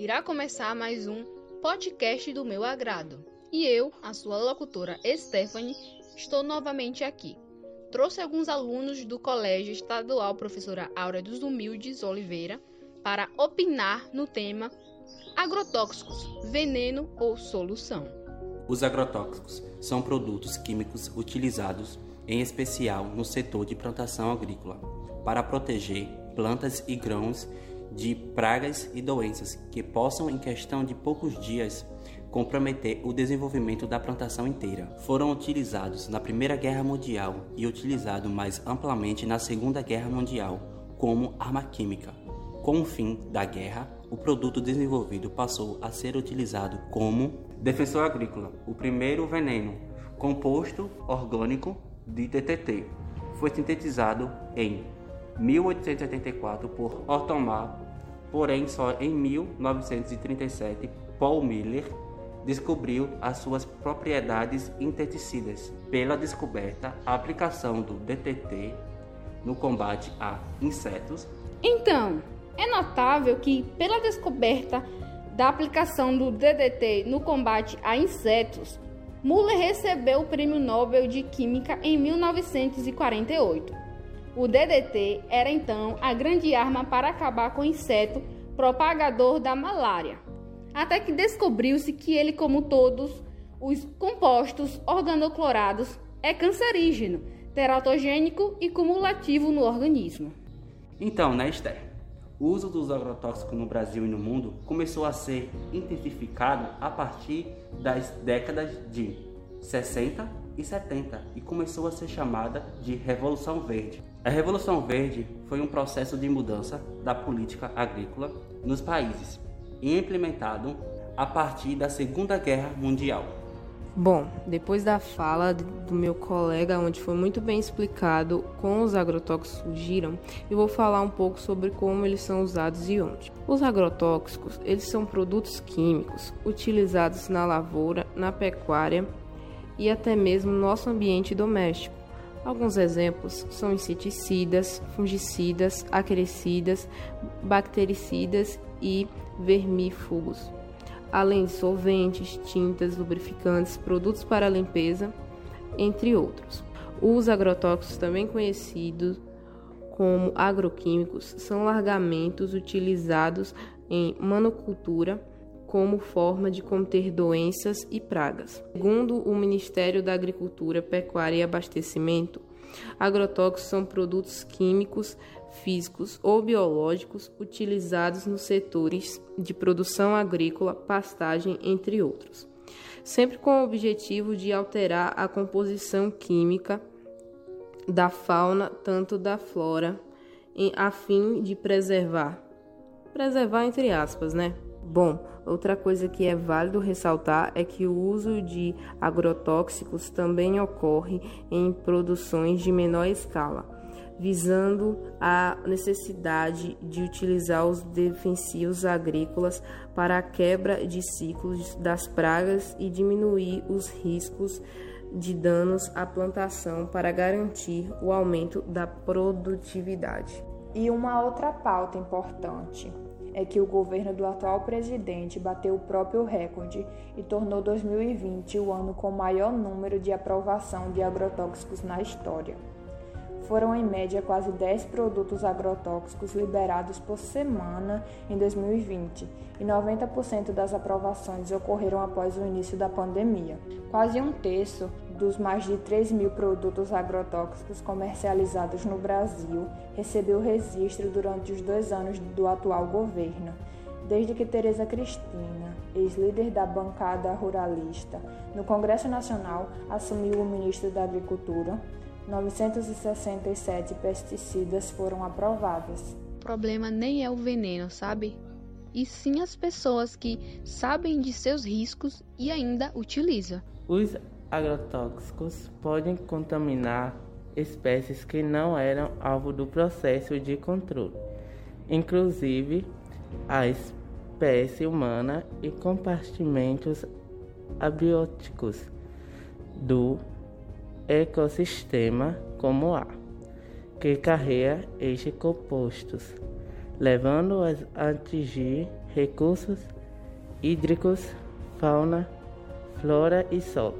Irá começar mais um podcast do meu agrado. E eu, a sua locutora Stephanie, estou novamente aqui. Trouxe alguns alunos do Colégio Estadual Professora Áurea dos Humildes Oliveira para opinar no tema agrotóxicos, veneno ou solução. Os agrotóxicos são produtos químicos utilizados em especial no setor de plantação agrícola para proteger plantas e grãos de pragas e doenças que possam, em questão de poucos dias, comprometer o desenvolvimento da plantação inteira. Foram utilizados na Primeira Guerra Mundial e utilizados mais amplamente na Segunda Guerra Mundial como arma química. Com o fim da guerra, o produto desenvolvido passou a ser utilizado como defensor agrícola, o primeiro veneno, composto orgânico de DTT. Foi sintetizado em 1884 por Ottomar, porém só em 1937 Paul Miller descobriu as suas propriedades inseticidas pela descoberta a aplicação do DTT no combate a insetos. Então, é notável que pela descoberta da aplicação do DDT no combate a insetos, Muller recebeu o Prêmio Nobel de Química em 1948. O DDT era então a grande arma para acabar com o inseto propagador da malária até que descobriu-se que ele, como todos os compostos organoclorados, é cancerígeno, teratogênico e cumulativo no organismo. Então, né, Esther? O uso dos agrotóxicos no Brasil e no mundo começou a ser intensificado a partir das décadas de 60 e 70 e começou a ser chamada de Revolução Verde. A Revolução Verde foi um processo de mudança da política agrícola nos países e implementado a partir da Segunda Guerra Mundial. Bom, depois da fala do meu colega, onde foi muito bem explicado como os agrotóxicos surgiram, eu vou falar um pouco sobre como eles são usados e onde. Os agrotóxicos, eles são produtos químicos utilizados na lavoura, na pecuária e até mesmo no nosso ambiente doméstico. Alguns exemplos são inseticidas, fungicidas, acrescidas, bactericidas e vermífugos, além de solventes, tintas, lubrificantes, produtos para limpeza, entre outros. Os agrotóxicos, também conhecidos como agroquímicos, são largamentos utilizados em manocultura como forma de conter doenças e pragas. Segundo o Ministério da Agricultura, Pecuária e Abastecimento, agrotóxicos são produtos químicos físicos ou biológicos utilizados nos setores de produção agrícola, pastagem, entre outros, sempre com o objetivo de alterar a composição química da fauna, tanto da flora, a fim de preservar, preservar entre aspas, né? Bom, outra coisa que é válido ressaltar é que o uso de agrotóxicos também ocorre em produções de menor escala visando a necessidade de utilizar os defensivos agrícolas para a quebra de ciclos das pragas e diminuir os riscos de danos à plantação para garantir o aumento da produtividade. E uma outra pauta importante é que o governo do atual presidente bateu o próprio recorde e tornou 2020 o ano com maior número de aprovação de agrotóxicos na história foram em média quase 10 produtos agrotóxicos liberados por semana em 2020 e 90% das aprovações ocorreram após o início da pandemia. Quase um terço dos mais de 3 mil produtos agrotóxicos comercializados no Brasil recebeu registro durante os dois anos do atual governo. Desde que Tereza Cristina, ex-líder da bancada ruralista, no Congresso Nacional, assumiu o ministro da Agricultura, 967 pesticidas foram aprovadas. O problema nem é o veneno, sabe? E sim as pessoas que sabem de seus riscos e ainda utilizam. Os agrotóxicos podem contaminar espécies que não eram alvo do processo de controle, inclusive a espécie humana e compartimentos abióticos do ecossistema como A, que carrega estes compostos. levando-as a atingir recursos hídricos, fauna, flora e solo,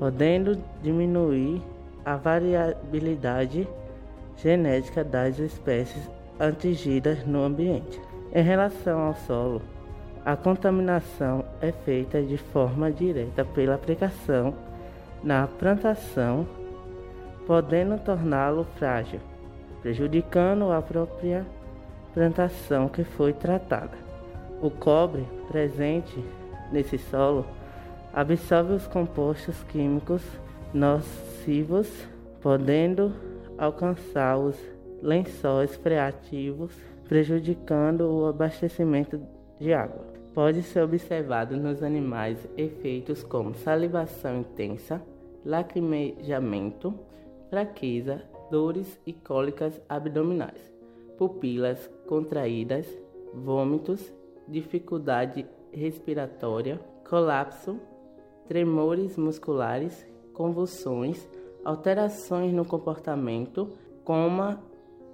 podendo diminuir a variabilidade genética das espécies atingidas no ambiente. Em relação ao solo, a contaminação é feita de forma direta pela aplicação na plantação, podendo torná-lo frágil, prejudicando a própria plantação que foi tratada. O cobre presente nesse solo absorve os compostos químicos nocivos, podendo alcançar os lençóis freativos, prejudicando o abastecimento de água. Pode ser observado nos animais efeitos como salivação intensa, lacrimejamento, fraqueza, dores e cólicas abdominais, pupilas contraídas, vômitos, dificuldade respiratória, colapso, tremores musculares, convulsões, alterações no comportamento, coma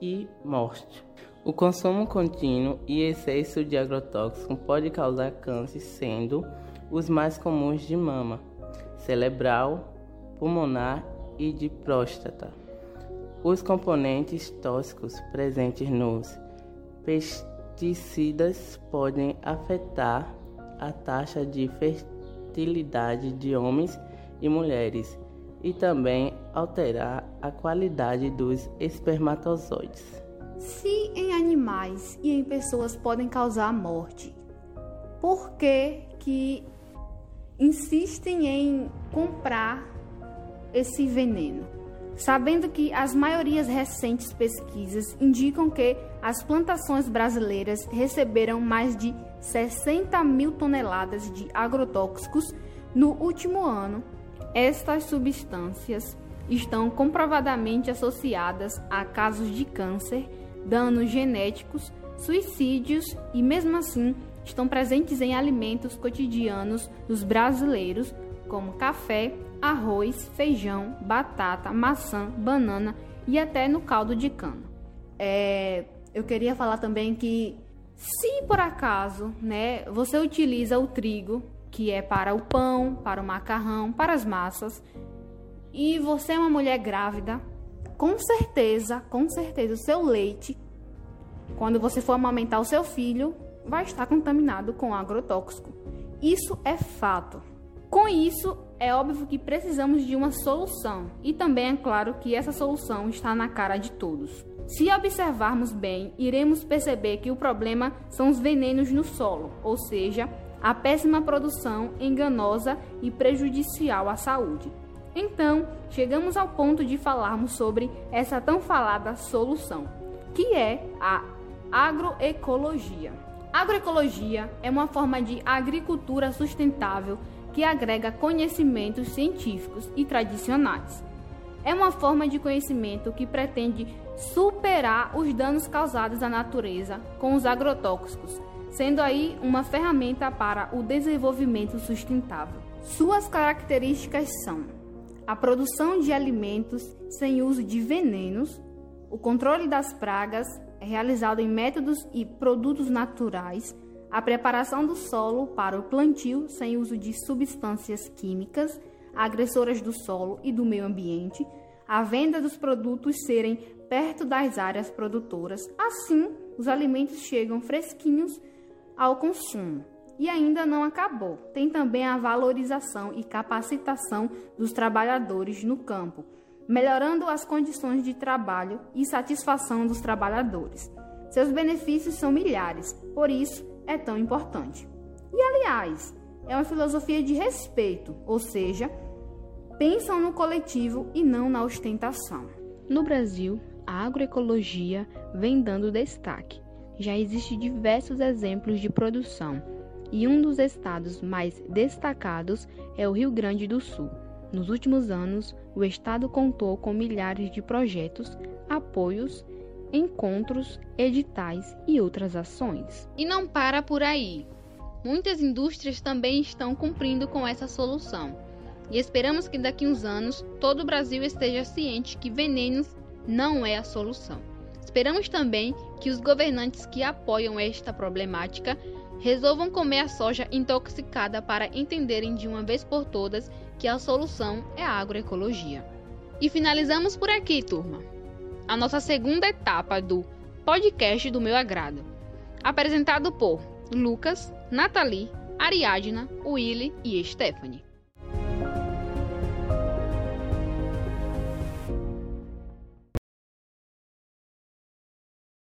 e morte. O consumo contínuo e excesso de agrotóxico pode causar câncer, sendo os mais comuns de mama, cerebral, pulmonar e de próstata. Os componentes tóxicos presentes nos pesticidas podem afetar a taxa de fertilidade de homens e mulheres e também alterar a qualidade dos espermatozoides. Se em animais e em pessoas podem causar morte, por que que insistem em comprar esse veneno? Sabendo que as maiorias recentes pesquisas indicam que as plantações brasileiras receberam mais de 60 mil toneladas de agrotóxicos no último ano, estas substâncias estão comprovadamente associadas a casos de câncer danos genéticos, suicídios e, mesmo assim, estão presentes em alimentos cotidianos dos brasileiros, como café, arroz, feijão, batata, maçã, banana e até no caldo de cana. É, eu queria falar também que, se por acaso né, você utiliza o trigo, que é para o pão, para o macarrão, para as massas, e você é uma mulher grávida, com certeza, com certeza, o seu leite, quando você for amamentar o seu filho, vai estar contaminado com agrotóxico. Isso é fato. Com isso, é óbvio que precisamos de uma solução, e também é claro que essa solução está na cara de todos. Se observarmos bem, iremos perceber que o problema são os venenos no solo, ou seja, a péssima produção enganosa e prejudicial à saúde. Então, chegamos ao ponto de falarmos sobre essa tão falada solução, que é a agroecologia. Agroecologia é uma forma de agricultura sustentável que agrega conhecimentos científicos e tradicionais. É uma forma de conhecimento que pretende superar os danos causados à natureza com os agrotóxicos, sendo aí uma ferramenta para o desenvolvimento sustentável. Suas características são a produção de alimentos sem uso de venenos, o controle das pragas é realizado em métodos e produtos naturais, a preparação do solo para o plantio sem uso de substâncias químicas agressoras do solo e do meio ambiente, a venda dos produtos serem perto das áreas produtoras, assim os alimentos chegam fresquinhos ao consumo. E ainda não acabou. Tem também a valorização e capacitação dos trabalhadores no campo, melhorando as condições de trabalho e satisfação dos trabalhadores. Seus benefícios são milhares, por isso é tão importante. E aliás, é uma filosofia de respeito, ou seja, pensam no coletivo e não na ostentação. No Brasil, a agroecologia vem dando destaque. Já existem diversos exemplos de produção e um dos estados mais destacados é o Rio Grande do Sul. Nos últimos anos, o estado contou com milhares de projetos, apoios, encontros, editais e outras ações. E não para por aí. Muitas indústrias também estão cumprindo com essa solução. E esperamos que daqui uns anos todo o Brasil esteja ciente que venenos não é a solução Esperamos também que os governantes que apoiam esta problemática resolvam comer a soja intoxicada para entenderem de uma vez por todas que a solução é a agroecologia. E finalizamos por aqui, turma. A nossa segunda etapa do podcast do meu agrado, apresentado por Lucas, Nathalie, Ariadna, Willy e Stephanie.